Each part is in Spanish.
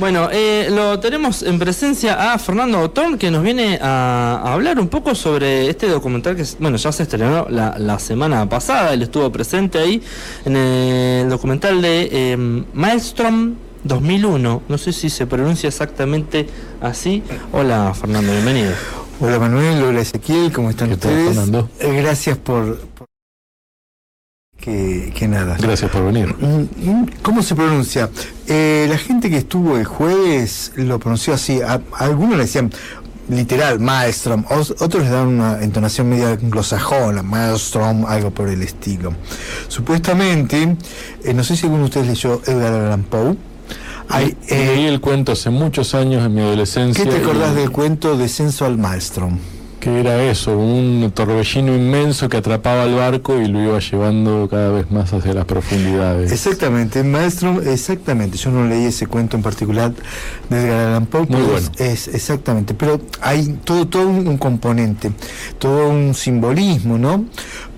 Bueno, eh, lo tenemos en presencia a Fernando Otón, que nos viene a, a hablar un poco sobre este documental que, bueno, ya se estrenó la, la semana pasada, él estuvo presente ahí en el documental de eh, Maelstrom 2001, no sé si se pronuncia exactamente así. Hola Fernando, bienvenido. Hola Manuel, hola Ezequiel, ¿cómo están ¿Qué tal, ustedes? Fernando? Eh, gracias por- que, que nada. Gracias por venir. ¿Cómo se pronuncia? Eh, la gente que estuvo el jueves lo pronunció así. A, a algunos le decían literal, Maelstrom. Os- Otros le dan una entonación media anglosajona, Maelstrom, algo por el estilo. Supuestamente, eh, no sé si alguno de ustedes leyó Edgar Allan Poe. Hay, eh, Leí el cuento hace muchos años en mi adolescencia. ¿Qué te acordás y- del cuento Descenso al Maelstrom? Que era eso, un torbellino inmenso que atrapaba el barco y lo iba llevando cada vez más hacia las profundidades. Exactamente, Maelstrom, exactamente. Yo no leí ese cuento en particular de Edgar Allan Poe, Muy bueno. es, exactamente. Pero hay todo, todo un, un componente, todo un simbolismo, ¿no?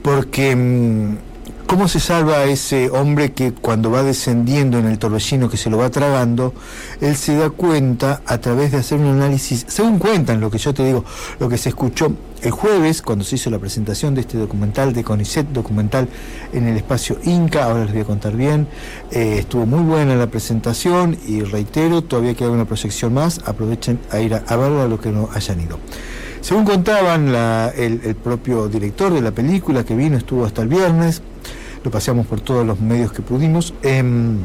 Porque mm, ¿cómo se salva a ese hombre que cuando va descendiendo en el torbellino que se lo va tragando, él se da cuenta a través de hacer un análisis, según cuentan lo que yo te digo, lo que se escuchó el jueves cuando se hizo la presentación de este documental de CONICET, documental en el espacio Inca, ahora les voy a contar bien, eh, estuvo muy buena la presentación y reitero, todavía queda una proyección más, aprovechen a ir a, a verla los que no hayan ido. Según contaban el propio director de la película que vino, estuvo hasta el viernes, lo paseamos por todos los medios que pudimos. em,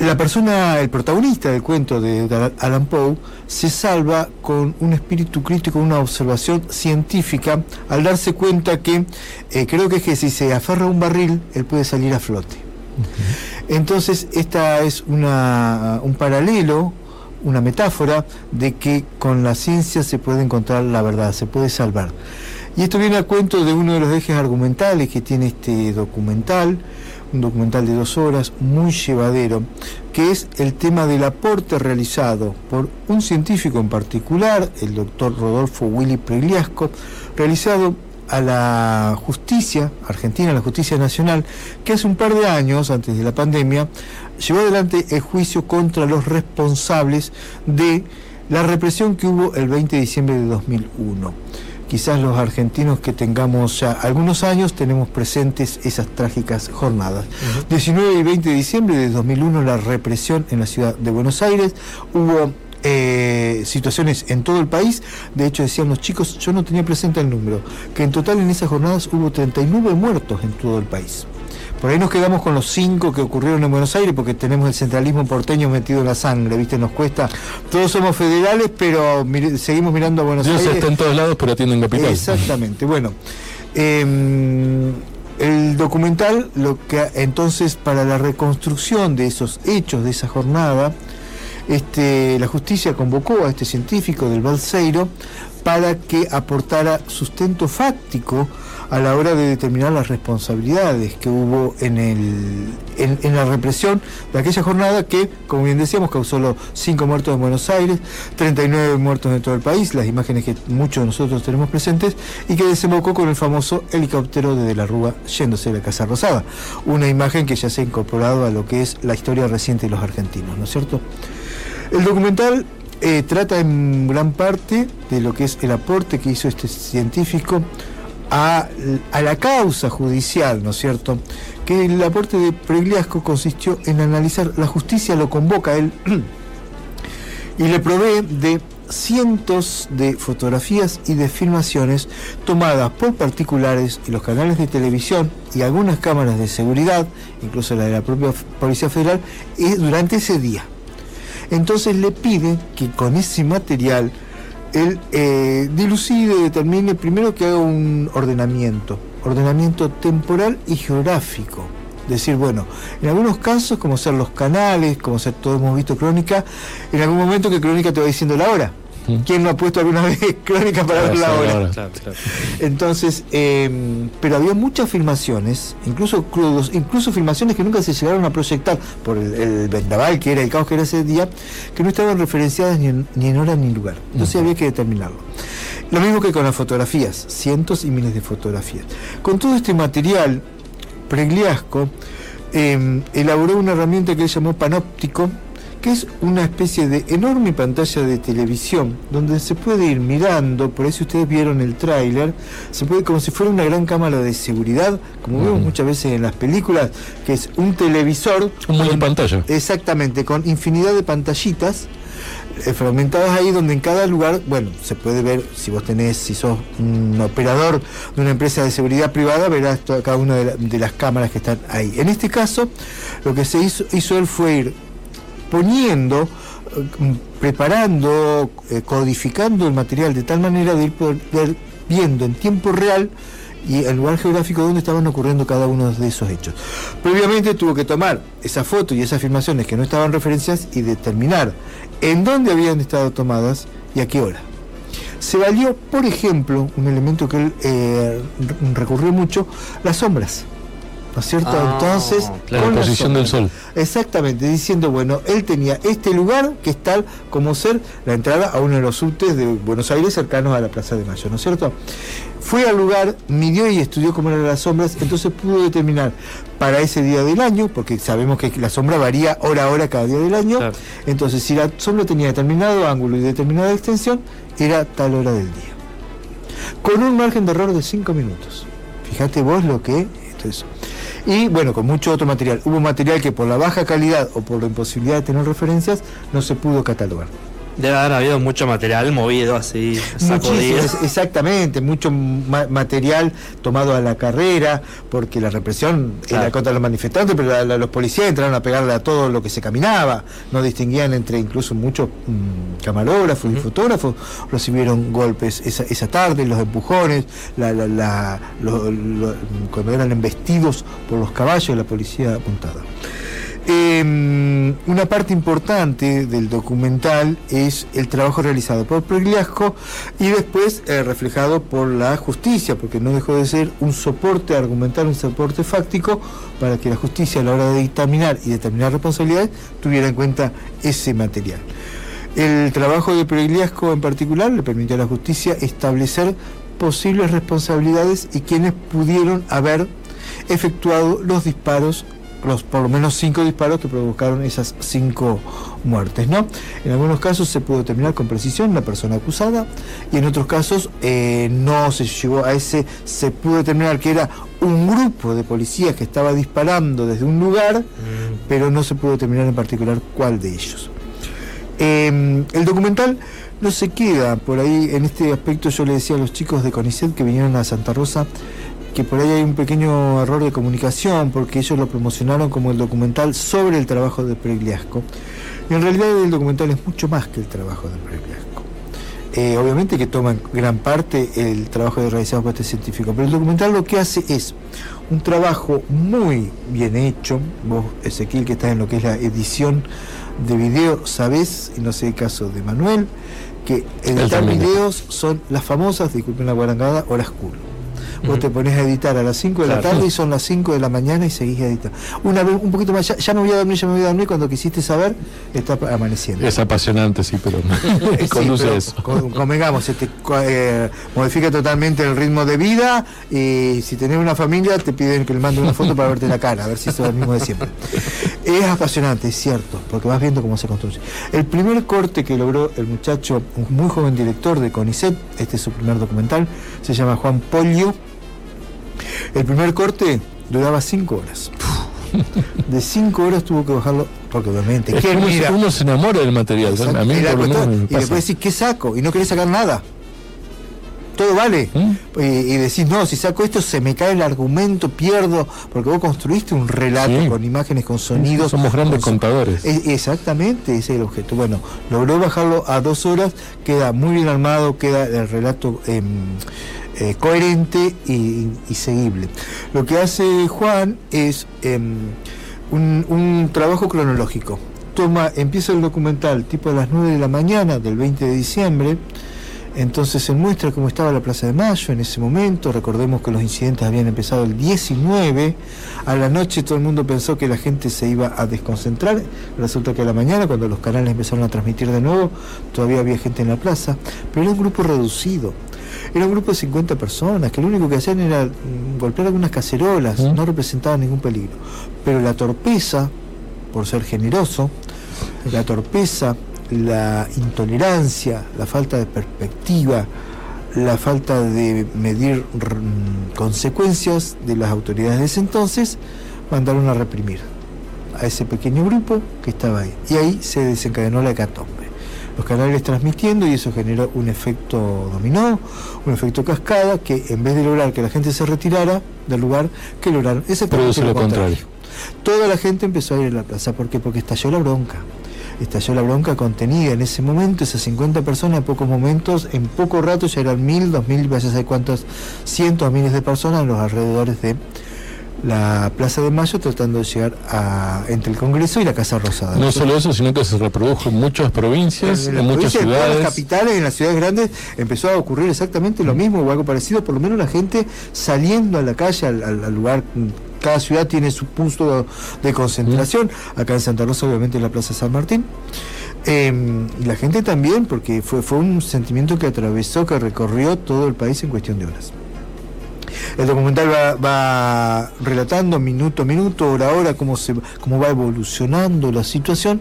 la persona, el protagonista del cuento de Allan Poe, se salva con un espíritu crítico, una observación científica, al darse cuenta que, eh, creo que es que si se aferra a un barril, él puede salir a flote. Entonces, esta es una, un paralelo, una metáfora de que con la ciencia se puede encontrar la verdad, se puede salvar. Y esto viene a cuento de uno de los ejes argumentales que tiene este documental, un documental de dos horas, muy llevadero, que es el tema del aporte realizado por un científico en particular, el doctor Rodolfo Willy Pregliasco, realizado a la justicia argentina, a la justicia nacional, que hace un par de años, antes de la pandemia, llevó adelante el juicio contra los responsables de la represión que hubo el 20 de diciembre de 2001. Quizás los argentinos que tengamos ya algunos años tenemos presentes esas trágicas jornadas. 19 y 20 de diciembre de 2001 la represión en la ciudad de Buenos Aires, hubo eh, situaciones en todo el país, de hecho decían los chicos, yo no tenía presente el número, que en total en esas jornadas hubo 39 muertos en todo el país. Por ahí nos quedamos con los cinco que ocurrieron en Buenos Aires porque tenemos el centralismo porteño metido en la sangre, ¿viste? Nos cuesta. Todos somos federales, pero seguimos mirando a Buenos Dios Aires. está en todos lados, pero atiende en capital. Exactamente. Bueno, em, el documental, lo que entonces para la reconstrucción de esos hechos de esa jornada, este, la justicia convocó a este científico del Balseiro para que aportara sustento fáctico a la hora de determinar las responsabilidades que hubo en, el, en, la represión de aquella jornada que, como bien decíamos, causó los 5 muertos en Buenos Aires, 39 muertos en todo el país, las imágenes que muchos de nosotros tenemos presentes, y que desembocó con el famoso helicóptero de De la Rúa yéndose de la Casa Rosada. Una imagen que ya se ha incorporado a lo que es la historia reciente de los argentinos, ¿no es cierto? El documental eh, trata en gran parte de lo que es el aporte que hizo este científico a, la causa judicial, ¿no es cierto? Que el aporte de Pregliasco consistió en analizar, la justicia lo convoca a él y le provee de cientos de fotografías y de filmaciones tomadas por particulares y los canales de televisión y algunas cámaras de seguridad, incluso la de la propia Policía Federal, eh, durante ese día. Entonces le pide que con ese material él eh, dilucide, determine primero que haga un ordenamiento, ordenamiento temporal y geográfico. Decir, bueno, en algunos casos, como ser los canales, como ser todos hemos visto crónica, en algún momento que crónica te va diciendo la hora. ¿Quién no ha puesto alguna vez crónica para ver la hora? Claro, claro. Entonces, eh, pero había muchas filmaciones, incluso crudos, incluso filmaciones que nunca se llegaron a proyectar por el, el vendaval que era el caos que era ese día, que no estaban referenciadas ni en, ni en hora ni en lugar. Entonces había que determinarlo. Lo mismo que con las fotografías, cientos y miles de fotografías. Con todo este material, Pregliasco eh, elaboró una herramienta que él llamó panóptico, que es una especie de enorme pantalla de televisión donde se puede ir mirando, por eso ustedes vieron el tráiler, se puede como si fuera una gran cámara de seguridad, como vemos muchas veces en las películas, que es un televisor. Un pantalla. Exactamente, con infinidad de pantallitas eh, fragmentadas ahí donde en cada lugar, bueno, se puede ver si vos tenés, si sos un operador de una empresa de seguridad privada, verás cada una de, las cámaras que están ahí. En este caso, lo que se hizo, hizo él fue ir poniendo, eh, preparando, eh, codificando el material de tal manera de ir viendo en tiempo real y el lugar geográfico donde estaban ocurriendo cada uno de esos hechos. Previamente tuvo que tomar esa foto y esas afirmaciones que no estaban referencias y determinar en dónde habían estado tomadas y a qué hora. Se valió, por ejemplo, un elemento que él eh, recurrió mucho, las sombras. ¿No es cierto? Ah, Entonces, la posición del sol. Exactamente, diciendo, bueno, él tenía este lugar que es tal como ser la entrada a uno de los subtes de Buenos Aires cercanos a la Plaza de Mayo, ¿no es cierto? Fue al lugar, midió y estudió cómo eran las sombras, entonces pudo determinar para ese día del año, porque sabemos que la sombra varía hora a hora cada día del año, entonces si la sombra tenía determinado ángulo y determinada extensión, era tal hora del día. Con un margen de error de 5 minutos. Fíjate vos lo que... Entonces, y bueno, con mucho otro material. Hubo material que por la baja calidad o por la imposibilidad de tener referencias no se pudo catalogar. Debe haber habido mucho material movido así, sacudido. exactamente, mucho material tomado a la carrera, porque la represión era contra los manifestantes, pero los policías entraron a pegarle a todo lo que se caminaba, no distinguían entre incluso muchos mm, camarógrafos y fotógrafos, recibieron golpes esa, esa tarde, los empujones, la, cuando eran embestidos por los caballos, la policía apuntada. Em, una parte importante del documental es el trabajo realizado por Pregliasco y después eh, reflejado por la justicia, porque no dejó de ser un soporte argumental, un soporte fáctico para que la justicia a la hora de dictaminar y determinar responsabilidades tuviera en cuenta ese material. El trabajo de Pregliasco en particular le permitió a la justicia establecer posibles responsabilidades y quienes pudieron haber efectuado los disparos los por lo menos cinco disparos que provocaron esas cinco muertes. ¿no? En algunos casos se pudo determinar con precisión la persona acusada y en otros casos eh, no se llegó a ese, se pudo determinar que era un grupo de policías que estaba disparando desde un lugar, mm. pero no se pudo determinar en particular cuál de ellos. Em, el documental no se queda por ahí, en este aspecto yo le decía a los chicos de CONICET que vinieron a Santa Rosa, que por ahí hay un pequeño error de comunicación, porque ellos lo promocionaron como el documental sobre el trabajo de Pregliasco. Y en realidad el documental es mucho más que el trabajo de Pregliasco. Eh, obviamente que toma gran parte el trabajo realizado por este científico, pero el documental lo que hace es un trabajo muy bien hecho. Vos, Ezequiel, que está en lo que es la edición de video, sabés, y no sé el caso de Manuel, que editar videos son las famosas, disculpen la guarangada, horas cool vos te pones a editar a las 5 de la tarde y son las 5 de la mañana y seguís editando. Una vez, un poquito más, ya, me voy a dormir, ya me voy a dormir, cuando quisiste saber, está amaneciendo. Es apasionante, sí, pero conduce eso. convengamos, se te eh, modifica totalmente el ritmo de vida y si tenés una familia te piden que le mande una foto para verte la cara, a ver si es el mismo de siempre. Es apasionante, es cierto, porque vas viendo cómo se construye. El primer corte que logró el muchacho, un muy joven director de CONICET, este es su primer documental, se llama Juan Polio, el primer corte duraba cinco horas. De cinco horas tuvo que bajarlo, porque obviamente. uno, se enamora del material. A mí y después decís, ¿qué saco? Y no querés sacar nada. Todo vale. ¿Mm? Y, decís, no, si saco esto se me cae el argumento, pierdo, porque vos construiste un relato con imágenes, con sonidos. Somos grandes contadores. exactamente, ese es el objeto. Bueno, logró bajarlo a dos horas, queda muy bien armado, queda el relato. Em, eh, coherente y, seguible. Lo que hace Juan es em, un, trabajo cronológico. Toma, empieza el documental tipo a las 9 de la mañana del 20 de diciembre. Entonces se muestra cómo estaba la Plaza de Mayo en ese momento. Recordemos que los incidentes habían empezado el 19. A la noche todo el mundo pensó que la gente se iba a desconcentrar. Resulta que a la mañana, cuando los canales empezaron a transmitir de nuevo, todavía había gente en la plaza. Pero era un grupo reducido. Era un grupo de 50 personas que lo único que hacían era mm, golpear algunas cacerolas, no representaban ningún peligro. Pero la torpeza, por ser generoso, la torpeza, la intolerancia, la falta de perspectiva, la falta de medir mm, consecuencias de las autoridades de ese entonces, mandaron a reprimir a ese pequeño grupo que estaba ahí. Y ahí se desencadenó la hecatombe. Los canales transmitiendo y eso generó un efecto dominó, un efecto cascada que en vez de lograr que la gente se retirara del lugar, que lograron exactamente lo contrario. Toda la gente empezó a ir a la plaza. ¿Por qué? Porque estalló la bronca estalló la bronca contenida en ese momento, esas 50 personas en pocos momentos, en poco rato ya eran mil, dos mil, vaya a saber cuántos cientos, miles de personas en los alrededores de la Plaza de Mayo tratando de llegar a, entre el Congreso y la Casa Rosada. No solo eso, sino que se reprodujo en muchas provincias, en, muchas ciudades. En las capitales, en las ciudades grandes, empezó a ocurrir exactamente lo mismo o algo parecido, por lo menos la gente saliendo a la calle, al lugar cada ciudad tiene su punto de concentración. Acá en Santa Rosa, obviamente, en la Plaza San Martín. Em, y la gente también, porque fue, fue un sentimiento que atravesó, que recorrió todo el país en cuestión de horas. El documental va, relatando minuto a minuto, hora a hora, cómo, cómo va evolucionando la situación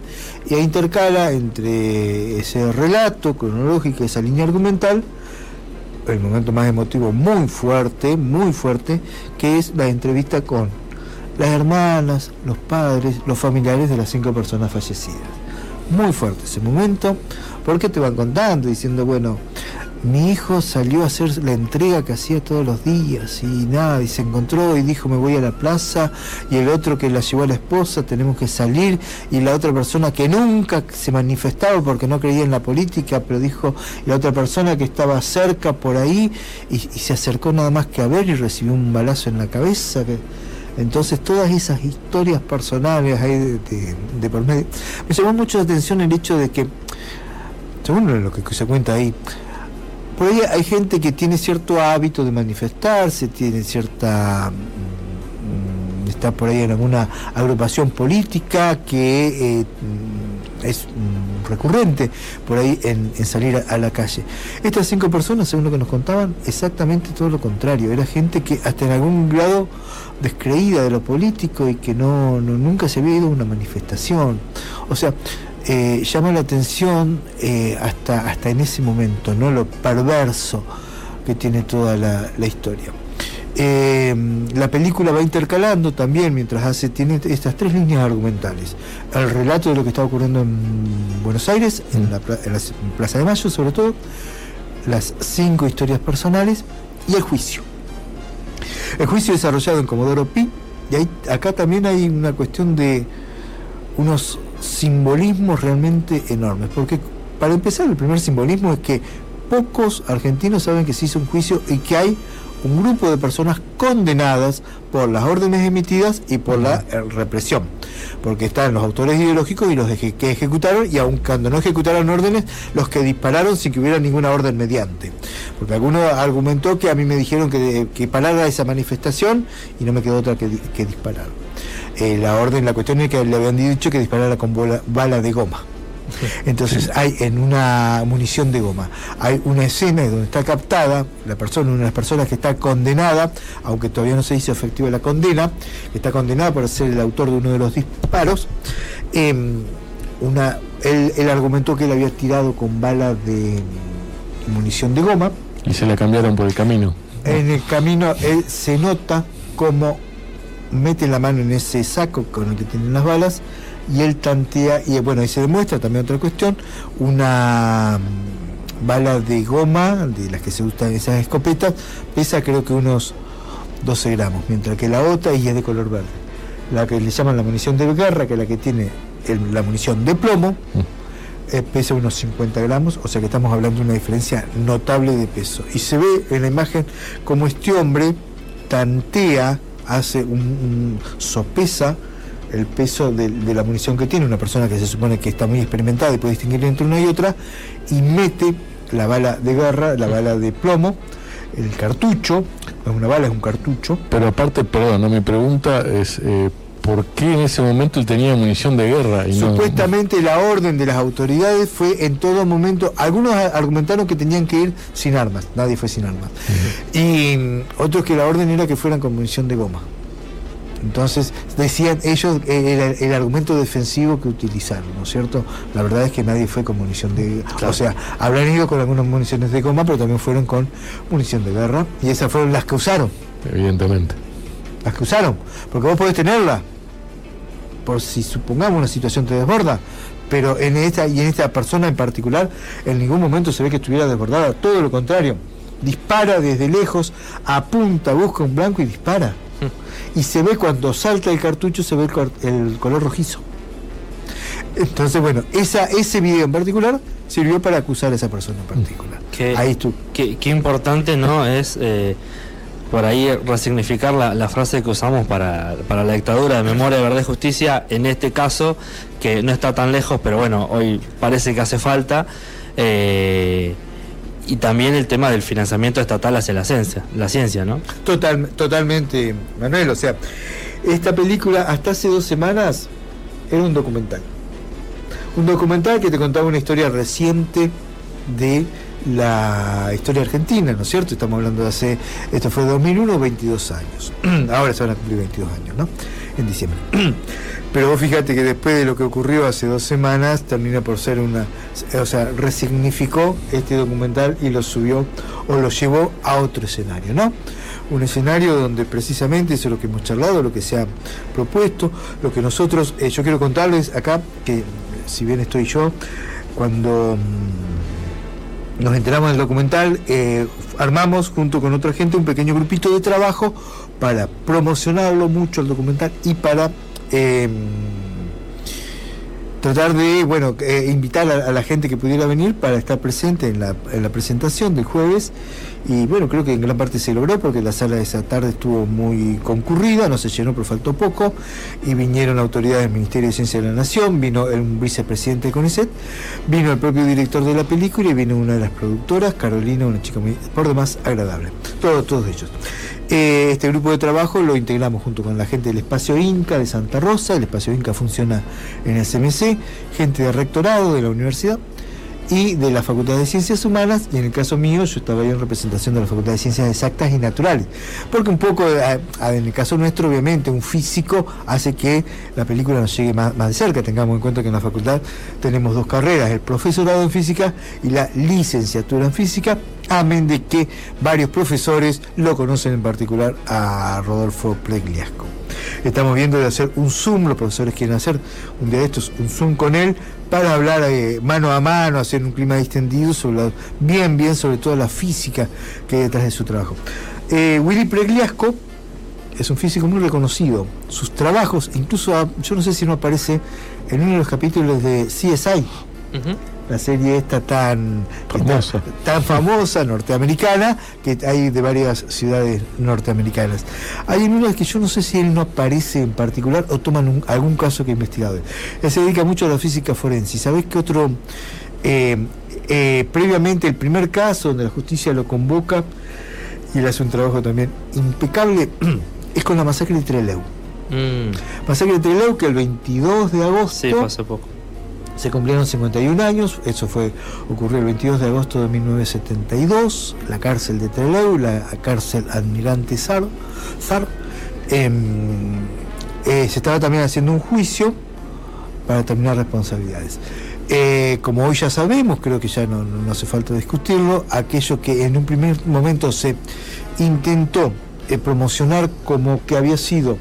y ahí intercala entre ese relato cronológico, esa línea argumental, el momento más emotivo muy fuerte, muy fuerte, que es la entrevista con las hermanas, los padres, los familiares de las cinco personas fallecidas. Muy fuerte ese momento, porque te van contando, diciendo, bueno, mi hijo salió a hacer la entrega que hacía todos los días y nada, y se encontró y dijo me voy a la plaza y el otro que la llevó a la esposa, tenemos que salir y la otra persona que nunca se manifestaba porque no creía en la política, pero dijo la otra persona que estaba cerca por ahí y, se acercó nada más que a ver y recibió un balazo en la cabeza. Que, entonces todas esas historias personales ahí de, por medio. Me llamó mucho la atención el hecho de que, según lo que se cuenta ahí, por ahí hay gente que tiene cierto hábito de manifestarse, tiene cierta mm, está por ahí en alguna agrupación política que eh, mm, es mm, recurrente por ahí en, salir a, la calle. Estas cinco personas, según lo que nos contaban, exactamente todo lo contrario. Era gente que hasta en algún grado descreída de lo político y que no, no nunca se había ido a una manifestación. O sea, eh, llama la atención eh, hasta, hasta en ese momento, ¿no? lo perverso que tiene toda la, historia. Eh, la película va intercalando también mientras hace, tiene estas tres líneas argumentales. El relato de lo que está ocurriendo en Buenos Aires, en la, Plaza de Mayo sobre todo, las cinco historias personales y el juicio. El juicio desarrollado en Comodoro Pi, y acá también hay una cuestión de unos simbolismos realmente enormes. Porque para empezar, el primer simbolismo es que pocos argentinos saben que se hizo un juicio y que hay un grupo de personas condenadas por las órdenes emitidas y por la eh, represión. Porque están los autores ideológicos y los que ejecutaron, y aun cuando no ejecutaron órdenes, los que dispararon sin que hubiera ninguna orden mediante. Porque alguno argumentó que a mí me dijeron que, que parara esa manifestación y no me quedó otra que, que disparar. Eh, la orden, la cuestión es que le habían dicho que disparara con bala de goma. Entonces hay en una munición de goma, hay una escena donde está captada la persona, una de las personas que está condenada, aunque todavía no se hizo efectiva la condena, está condenada por ser el autor de uno de los disparos. Em, una, él, argumentó que él había tirado con bala de munición de goma. Y se la cambiaron por el camino. En el camino él se nota como mete la mano en ese saco con el que tienen las balas y él tantea, y bueno, ahí se demuestra también otra cuestión, una mm, bala de goma, de las que se usan esas escopetas, pesa creo que unos 12 gramos, mientras que la otra y es de color verde. La que le llaman la munición de guerra, que es la que tiene la munición de plomo, mm. eh, pesa unos 50 gramos, o sea que estamos hablando de una diferencia notable de peso. Y se ve en la imagen como este hombre tantea hace un, sopesa el peso de, la munición que tiene, una persona que se supone que está muy experimentada y puede distinguir entre una y otra, y mete la bala de guerra, la bala de plomo, el cartucho, es una bala, es un cartucho. Pero aparte, perdón, ¿no? mi pregunta es, eh, por qué en ese momento él tenía munición de guerra. Y Supuestamente la orden de las autoridades fue en todo momento, algunos argumentaron que tenían que ir sin armas, nadie fue sin armas. Y mm, otros que la orden era que fueran con munición de goma. Entonces, decían ellos eh, el, el, argumento defensivo que utilizaron, ¿no es cierto? La verdad es que nadie fue con munición de O sea, habrán ido con algunas municiones de goma, pero también fueron con munición de guerra. Y esas fueron las que usaron. Evidentemente. Las que usaron. Porque vos podés tenerla. Por si supongamos una situación te desborda. Pero en esta y en esta persona en particular, en ningún momento se ve que estuviera desbordada. Todo lo contrario. Dispara desde lejos, apunta, busca un blanco y dispara y se ve cuando salta el cartucho, se ve el, color rojizo. Entonces, bueno, esa, ese video en particular sirvió para acusar a esa persona en particular. Qué, ahí tú. Qué, importante, ¿no? Es eh, por ahí resignificar la, frase que usamos para, para, la dictadura de memoria, verdad y justicia, en este caso, que no está tan lejos, pero bueno, hoy parece que hace falta. Eh, y también el tema del financiamiento estatal hacia la ciencia, la ciencia, ¿no? Total, totalmente, Manuel. O sea, esta película hasta hace dos semanas era un documental. Un documental que te contaba una historia reciente de la historia argentina, ¿no es cierto? Estamos hablando de hace, esto fue 2001, 22 años. Ahora se van a cumplir 22 años, ¿no? En diciembre. Pero vos fíjate que después de lo que ocurrió hace dos semanas, termina por ser una. O sea, resignificó este documental y lo subió o lo llevó a otro escenario, ¿no? Un escenario donde precisamente eso es lo que hemos charlado, lo que se ha propuesto, lo que nosotros. Eh, yo quiero contarles acá que, si bien estoy yo, cuando. Mm, nos enteramos del documental, eh, armamos junto con otra gente un pequeño grupito de trabajo para promocionarlo mucho el documental y para eh, tratar de bueno eh, invitar a, la gente que pudiera venir para estar presente en la, en la, presentación del jueves. Y bueno creo que en gran parte se logró porque la sala de esa tarde estuvo muy concurrida no se llenó pero faltó poco. Y vinieron autoridades del Ministerio de Ciencia de la Nación vino el vicepresidente de CONICET vino el propio director de la película y vino una de las productoras Carolina una chica muy por demás agradable. Todos todos ellos eh, este grupo de trabajo lo integramos junto con la gente del Espacio Inca de Santa Rosa. El Espacio Inca funciona en el CMC, gente de rectorado de la universidad y de la Facultad de Ciencias Humanas, y en el caso mío yo estaba ahí en representación de la Facultad de Ciencias Exactas y Naturales, porque un poco, eh, en el caso nuestro, obviamente, un físico hace que la película nos llegue más, de cerca, tengamos en cuenta que en la facultad tenemos dos carreras, el profesorado en física y la licenciatura en física, amén de que varios profesores lo conocen en particular a Rodolfo Pregliasco. Estamos viendo de hacer un Zoom, los profesores quieren hacer un día de estos, un Zoom con él, para hablar eh, mano a mano, hacer un clima distendido, sobre bien, bien sobre toda la física que hay detrás de su trabajo. Eh, Willy Pregliasco es un físico muy reconocido. Sus trabajos, incluso ah, yo no sé si no aparece en uno de los capítulos de CSI la serie esta tan famosa. tan famosa norteamericana que hay de varias ciudades norteamericanas. Hay en una que yo no sé si él no aparece en particular o toman algún caso que ha investigado. Él se dedica mucho a la física forense. ¿Sabés qué otro? Eh, eh, previamente el primer caso donde la justicia lo convoca y le hace un trabajo también impecable es con la masacre de Trelew. Mm. Masacre de Trelew que el 22 de agosto sí, hace poco se cumplieron 51 años, eso fue ocurrió el 22 de agosto de 1972, la cárcel de Trelew, la cárcel Admirante Zar, em, eh, se estaba también haciendo un juicio para determinar responsabilidades. Eh, como hoy ya sabemos, creo que ya no, hace falta discutirlo, aquello que en un primer momento se intentó eh, promocionar como que había sido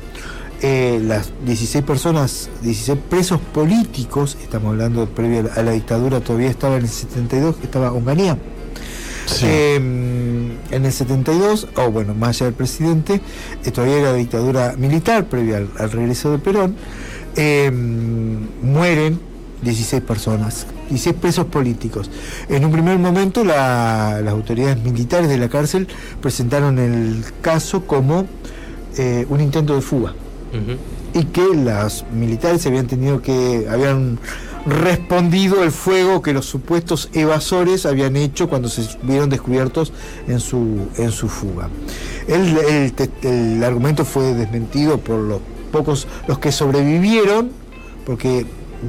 eh, las 16 personas, 16 presos políticos, estamos hablando previo a la dictadura, todavía estaba en el 72, estaba Onganía. Em, en el 72, o bueno, más allá del presidente, eh, todavía era dictadura militar, previa al, regreso de Perón, em, mueren 16 personas, 16 presos políticos. En un primer momento las autoridades militares de la cárcel presentaron el caso como eh, un intento de fuga y que las militares habían tenido que, habían respondido el fuego que los supuestos evasores habían hecho cuando se vieron descubiertos en su, en su fuga. El, el, argumento fue desmentido por los pocos, los que sobrevivieron, porque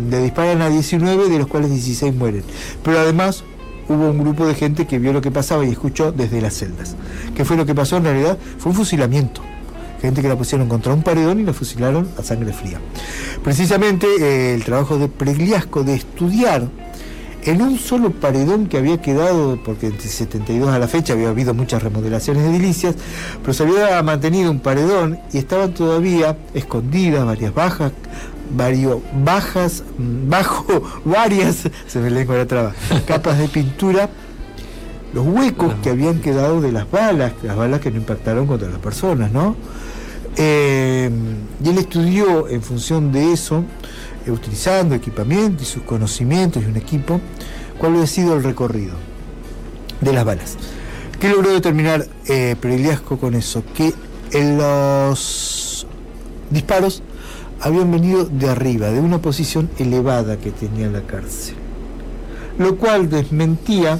le disparan a 19, de los cuales 16 mueren. Pero además hubo un grupo de gente que vio lo que pasaba y escuchó desde las celdas. ¿Qué fue lo que pasó en realidad? Fue un fusilamiento gente que la pusieron contra un paredón y la fusilaron a sangre fría. Precisamente eh, el trabajo de Pregliasco de estudiar en un solo paredón que había quedado, porque entre 72 a la fecha había habido muchas remodelaciones edilicias, pero se había mantenido un paredón y estaban todavía escondidas varias bajas, varios bajas, mm, bajo varias, se me lengua la traba, capas de pintura, los huecos que habían quedado de las balas, las balas que no impactaron contra las personas, ¿no? Eh, y él estudió en función de eso eh, utilizando equipamiento y sus conocimientos y un equipo, cuál ha sido el recorrido de las balas. ¿Qué logró determinar eh, con eso? Que en los disparos habían venido de arriba, de una posición elevada que tenía la cárcel, lo cual desmentía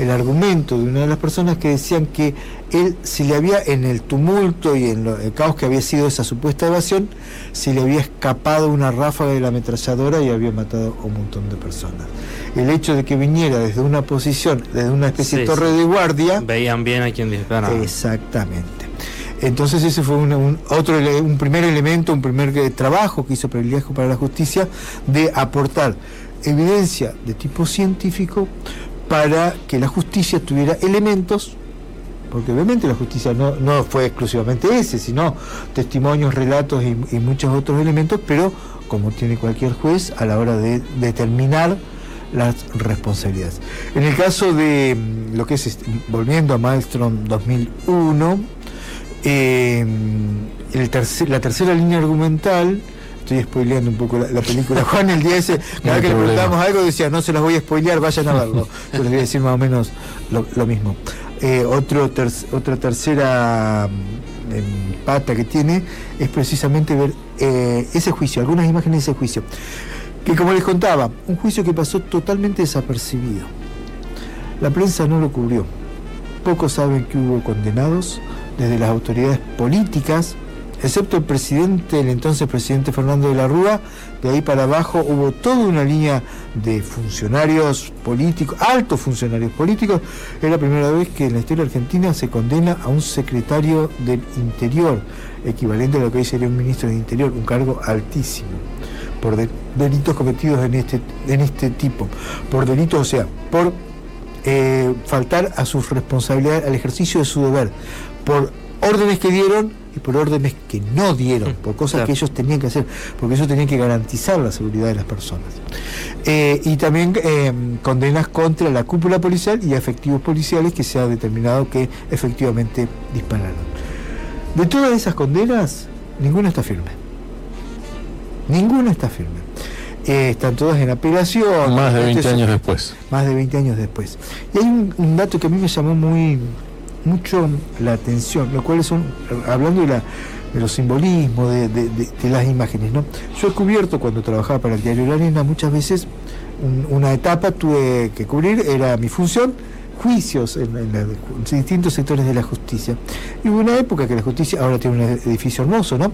el argumento de una de las personas que decían que él se le había, en el tumulto y en el caos que había sido esa supuesta evasión, se le había escapado una ráfaga de la ametralladora y había matado a un montón de personas. El hecho de que viniera desde una posición, desde una especie de torre de guardia. Veían bien a quien disparaba. Exactamente. Entonces ese fue un, otro, un primer elemento, un primer trabajo que hizo Privilegio para la Justicia de aportar evidencia de tipo científico para que la justicia tuviera elementos porque obviamente la justicia no, no fue exclusivamente ese, sino testimonios, relatos y, muchos otros elementos, pero como tiene cualquier juez a la hora de determinar las responsabilidades. En el caso de mm, lo que es, este, volviendo a Maelstrom 2001, eh, la tercera línea argumental, estoy spoileando un poco la, película, Juan el día ese, cada vez que le preguntábamos algo decía, no se las voy a spoilear, vayan a verlo. Yo les voy a decir más o menos lo mismo. Eh, otro otra tercera mm, em, pata que tiene es precisamente ver eh, ese juicio, algunas imágenes de ese juicio. Que como les contaba, un juicio que pasó totalmente desapercibido. La prensa no lo cubrió. Pocos saben que hubo condenados desde las autoridades políticas excepto el presidente, el entonces presidente Fernando de la Rúa, de ahí para abajo hubo toda una línea de funcionarios políticos, altos funcionarios políticos. Es la primera vez que en la historia argentina se condena a un secretario del Interior, equivalente a lo que hoy sería un ministro del Interior, un cargo altísimo, por delitos cometidos en este, en este tipo, por delitos, o sea, por eh, faltar a sus responsabilidades, al ejercicio de su deber, por órdenes que dieron y por órdenes que no dieron, por cosas que ellos tenían que hacer, porque ellos tenían que garantizar la seguridad de las personas. Eh, y también eh, condenas contra la cúpula policial y efectivos policiales que se ha determinado que efectivamente dispararon. De todas esas condenas, ninguna está firme. Ninguna está firme. Eh, están todas en apelación. Más de 20 años después. Más de 20 años después. Y hay un dato que a mí me llamó muy, mucho la atención, lo cual son, hablando de, la, de los simbolismos, de, las imágenes, ¿no? Yo he cubierto cuando trabajaba para el diario La Arena muchas veces una etapa tuve que cubrir, era mi función, juicios en, distintos sectores de la justicia. Y hubo una época que la justicia, ahora tiene un edificio hermoso, ¿no?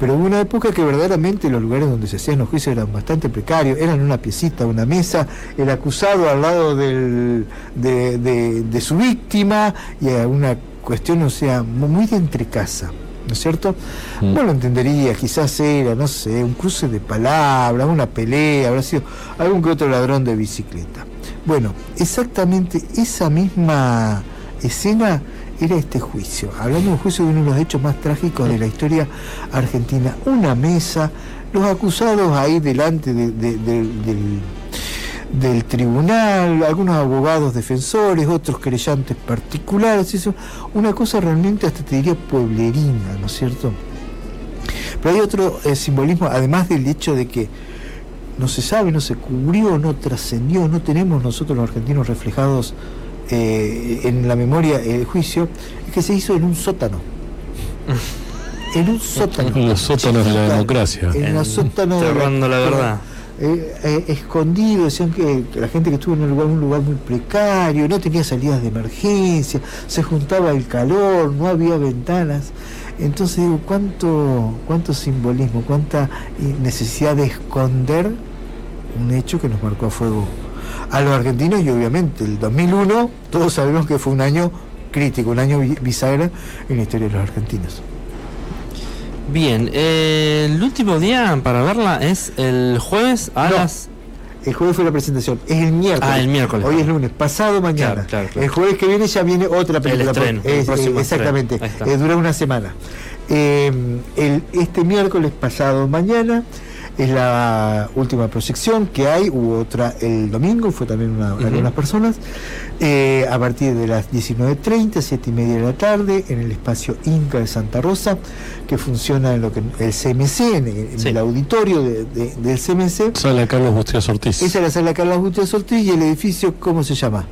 Pero hubo una época que verdaderamente los lugares donde se hacían los juicios eran bastante precarios, eran una piecita, una mesa, el acusado al lado del, de, su víctima y una cuestión, o sea, muy de entrecasa. ¿no es cierto? Mm. No lo entendería, quizás era, no sé, un cruce de palabras, una pelea, habrá sido algún que otro ladrón de bicicleta. Bueno, exactamente esa misma escena era este juicio. Hablando de un juicio de uno de los hechos más trágicos de la historia argentina. Una mesa, los acusados ahí delante del, tribunal, algunos abogados defensores, otros creyentes particulares, una cosa realmente hasta te diría pueblerina, ¿no es cierto? Pero hay otro eh, simbolismo, además del hecho de que no se sabe, no se cubrió, no trascendió, no tenemos nosotros los argentinos reflejados eh, en la memoria el juicio, es que se hizo en un sótano. en un sótano. En los sótanos de la democracia. En los sótanos de la, la verdad. Eh, eh, escondido, decían que, la gente que estuvo en un lugar, un lugar muy precario, no tenía salidas de emergencia, se juntaba el calor, no había ventanas. Entonces digo, ¿cuánto, cuánto simbolismo, cuánta necesidad de esconder un hecho que nos marcó a fuego a los argentinos y obviamente el 2001 todos sabemos que fue un año crítico, un año bisagra en la historia de los argentinos. Bien, eh, el último día para verla es el jueves a No. las... El jueves fue la presentación, es el miércoles. Ah, el miércoles. Hoy es lunes, pasado mañana. Claro, claro, claro. El jueves que viene ya viene otra película. estreno, el es- próximo eh, exactamente, estreno. Eh, dura una semana. Eh, el, este miércoles pasado mañana es la última proyección que hay, hubo otra el domingo, fue también una, Ujú. algunas personas, eh, a partir de las 19.30, 7 y media de la tarde, en el espacio Inca de Santa Rosa, que funciona en lo que el CMC, en, el- en Sí. el auditorio de- de- del CMC. Sala Carlos Bustias Ortiz. Esa es la sala Carlos Gutiérrez Ortiz y el edificio, ¿cómo se llama?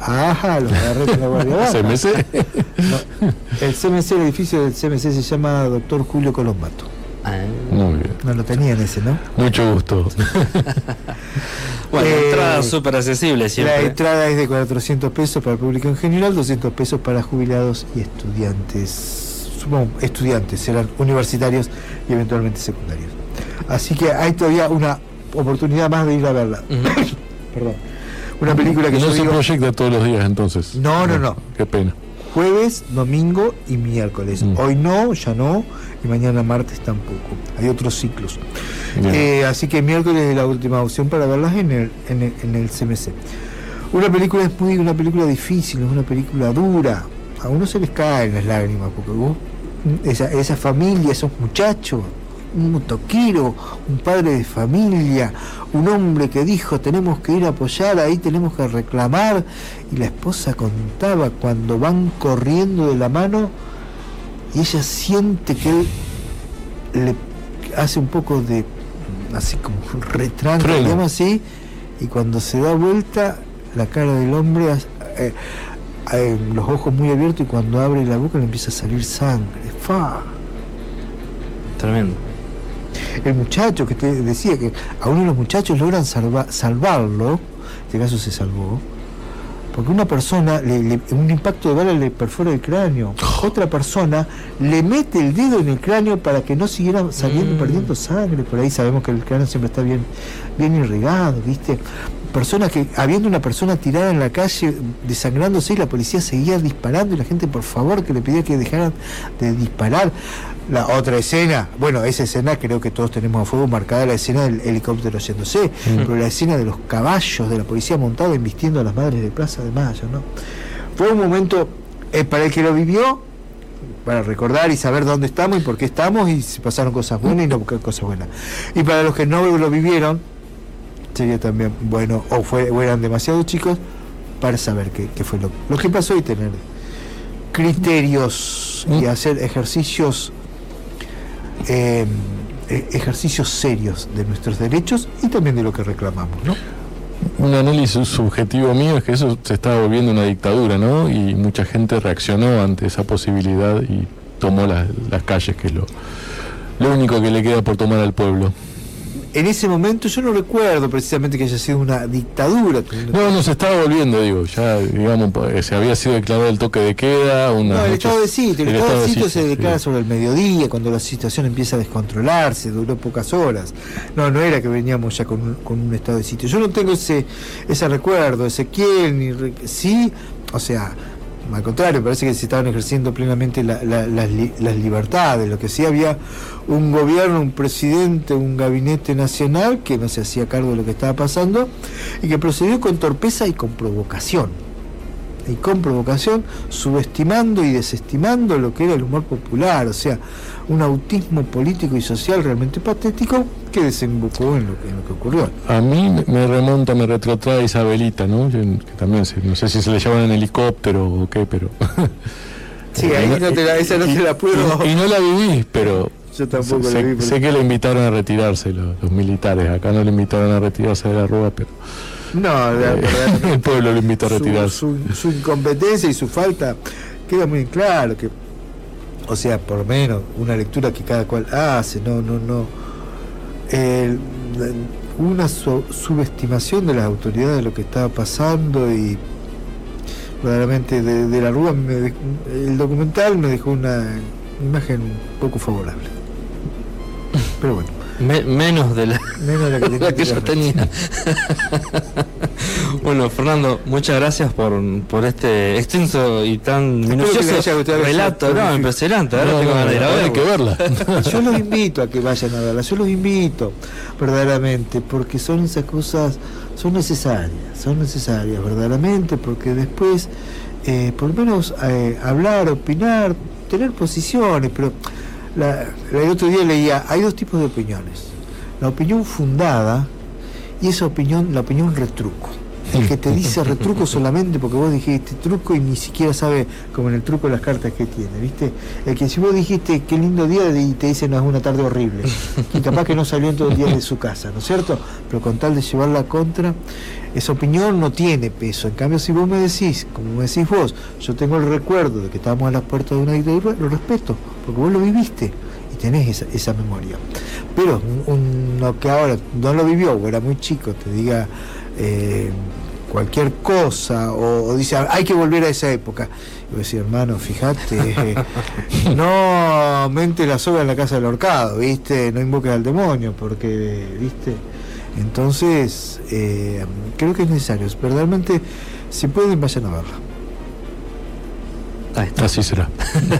Ajá, lo agarré con la guardia baja. CMC. No, el CMC, el edificio del CMC se llama Doctor Julio Colombato. Ah, Muy bien. No lo tenían ese, ¿no? Mucho gusto. bueno, Eh, entrada súper accesible La siempre. entrada es de 400 pesos para el público en general, 200 pesos para jubilados y estudiantes. Supongo, estudiantes, serán universitarios y eventualmente secundarios. Así que hay todavía una oportunidad más de ir a verla. Perdón. Una película que no yo se digo, proyecta todos los días entonces. No, no, no. Qué pena. jueves, domingo y miércoles. Mm. Hoy no, ya no, y mañana martes tampoco. Hay otros ciclos. Eh, así que miércoles es la última opción para verlas en el, en el, en el CMC. Una película es muy una película difícil, es una película dura. A uno se les caen las lágrimas porque vos, esa, esa familia, esos muchachos, un motoquero, un padre de familia, un hombre que dijo tenemos que ir a apoyar, ahí tenemos que reclamar, y la esposa contaba cuando van corriendo de la mano y ella siente que él le hace un poco de así como un digamos así, y cuando se da vuelta la cara del hombre, eh, eh, los ojos muy abiertos y cuando abre la boca le empieza a salir sangre. ¡Fa! Tremendo. El muchacho que te decía que a uno de los muchachos logran salva- salvarlo, en este caso se salvó, porque una persona, le- le- un impacto de bala le perfora el cráneo, otra persona le mete el dedo en el cráneo para que no siguiera saliendo, Mm. perdiendo sangre, por ahí sabemos que el cráneo siempre está bien, bien irrigado, ¿viste? Personas que, habiendo una persona tirada en la calle, desangrándose y la policía seguía disparando y la gente por favor que le pedía que dejaran de disparar. La otra escena, bueno, esa escena creo que todos tenemos a fuego marcada la escena del helicóptero yéndose, pero la escena de los caballos de la policía montada embistiendo a las madres de Plaza de Mayo, ¿no? Fue un momento eh, para el que lo vivió, para recordar y saber dónde estamos y por qué estamos y si pasaron cosas buenas y no cosas buenas. Y para los que no lo vivieron, sería también bueno, o, fue, o eran demasiado chicos, para saber qué, qué fue lo, lo que pasó y tener criterios y Mm. hacer ejercicios eh, e- ejercicios serios de nuestros derechos y también de lo que reclamamos, ¿no? Un análisis subjetivo mío es que eso se estaba volviendo una dictadura, ¿no? Y mucha gente reaccionó ante esa posibilidad y tomó las, las calles, que es lo, lo único que le queda por tomar al pueblo. En ese momento yo no recuerdo precisamente que haya sido una dictadura. No, no se estaba volviendo, digo, ya, digamos, eh, se había sido declarado el toque de queda, una No, el estado de sitio, el, el estado de sitio sitio, se declara sí. sobre el mediodía, cuando la situación empieza a descontrolarse, duró pocas horas. No, no era que veníamos ya con un, con un estado de sitio. Yo no tengo ese ese recuerdo, Ezequiel, ni re- sí, o sea, al contrario, parece que se estaban ejerciendo plenamente la- la- las, li- las libertades. Lo que sí había un gobierno, un presidente, un gabinete nacional que no se hacía cargo de lo que estaba pasando y que procedió con torpeza y con provocación y con provocación, subestimando y desestimando lo que era el humor popular, o sea, un autismo político y social realmente patético que desembocó en lo que, en lo que ocurrió. A mí me- remonta, me retrotrae Isabelita, ¿no? Yo- que también, se- no sé si se le llaman en helicóptero o qué, pero... Sí, ahí no te la- esa no te la puedo- Y, y no la viví, pero... Yo tampoco sé, la vi, sé que le invitaron a retirarse los, los militares, acá no le invitaron a retirarse de la Rúa, pero No, la verdad, el pueblo lo invitó a retirarse. su, su incompetencia y su falta queda muy claro que, o sea, por lo menos una lectura que cada cual hace, no, no, no. El- una su- subestimación de las autoridades de lo que estaba pasando y verdaderamente de, de la Rúa me el documental me dejó una imagen poco favorable. Pero bueno, Me- menos de la, menos de la que la tenía que yo tenía. Bueno, Fernando, muchas gracias por, por este extenso y tan minucioso relato. No, impresionante. Ahora tengo ganas de ir a Hay que verla. Yo los invito a que vayan a verla. Yo los invito, verdaderamente, porque son esas cosas, son necesarias, son necesarias, verdaderamente, porque después, eh, por lo menos, eh, hablar, opinar, tener posiciones, pero el otro día leía, hay dos tipos de opiniones. La opinión fundada y esa opinión, la opinión retruco. El que te dice retruco solamente porque vos dijiste truco y ni siquiera sabe, como en el truco las cartas que tiene, ¿viste? El que si vos dijiste qué lindo día y te dice no es una tarde horrible, y capaz que no salió en todo el día de su casa, ¿no es cierto? Pero con tal de llevarla contra, esa opinión no tiene peso. En cambio, si vos me decís, como me decís vos, yo tengo el recuerdo de que estábamos a las puertas de una dictadura, lo respeto, porque vos lo viviste y tenés esa, esa memoria. Pero un- uno que ahora no lo vivió o era muy chico, te diga eh, cualquier cosa o, o dice hay que volver a esa época. Y vos decís, hermano, fíjate, no mente la soga en la casa del horcado, ¿viste? No invoques al demonio, porque, ¿viste? Entonces, eh, creo que es necesario. Verdaderamente, si pueden, vayan a verla. Ahí está. Así será.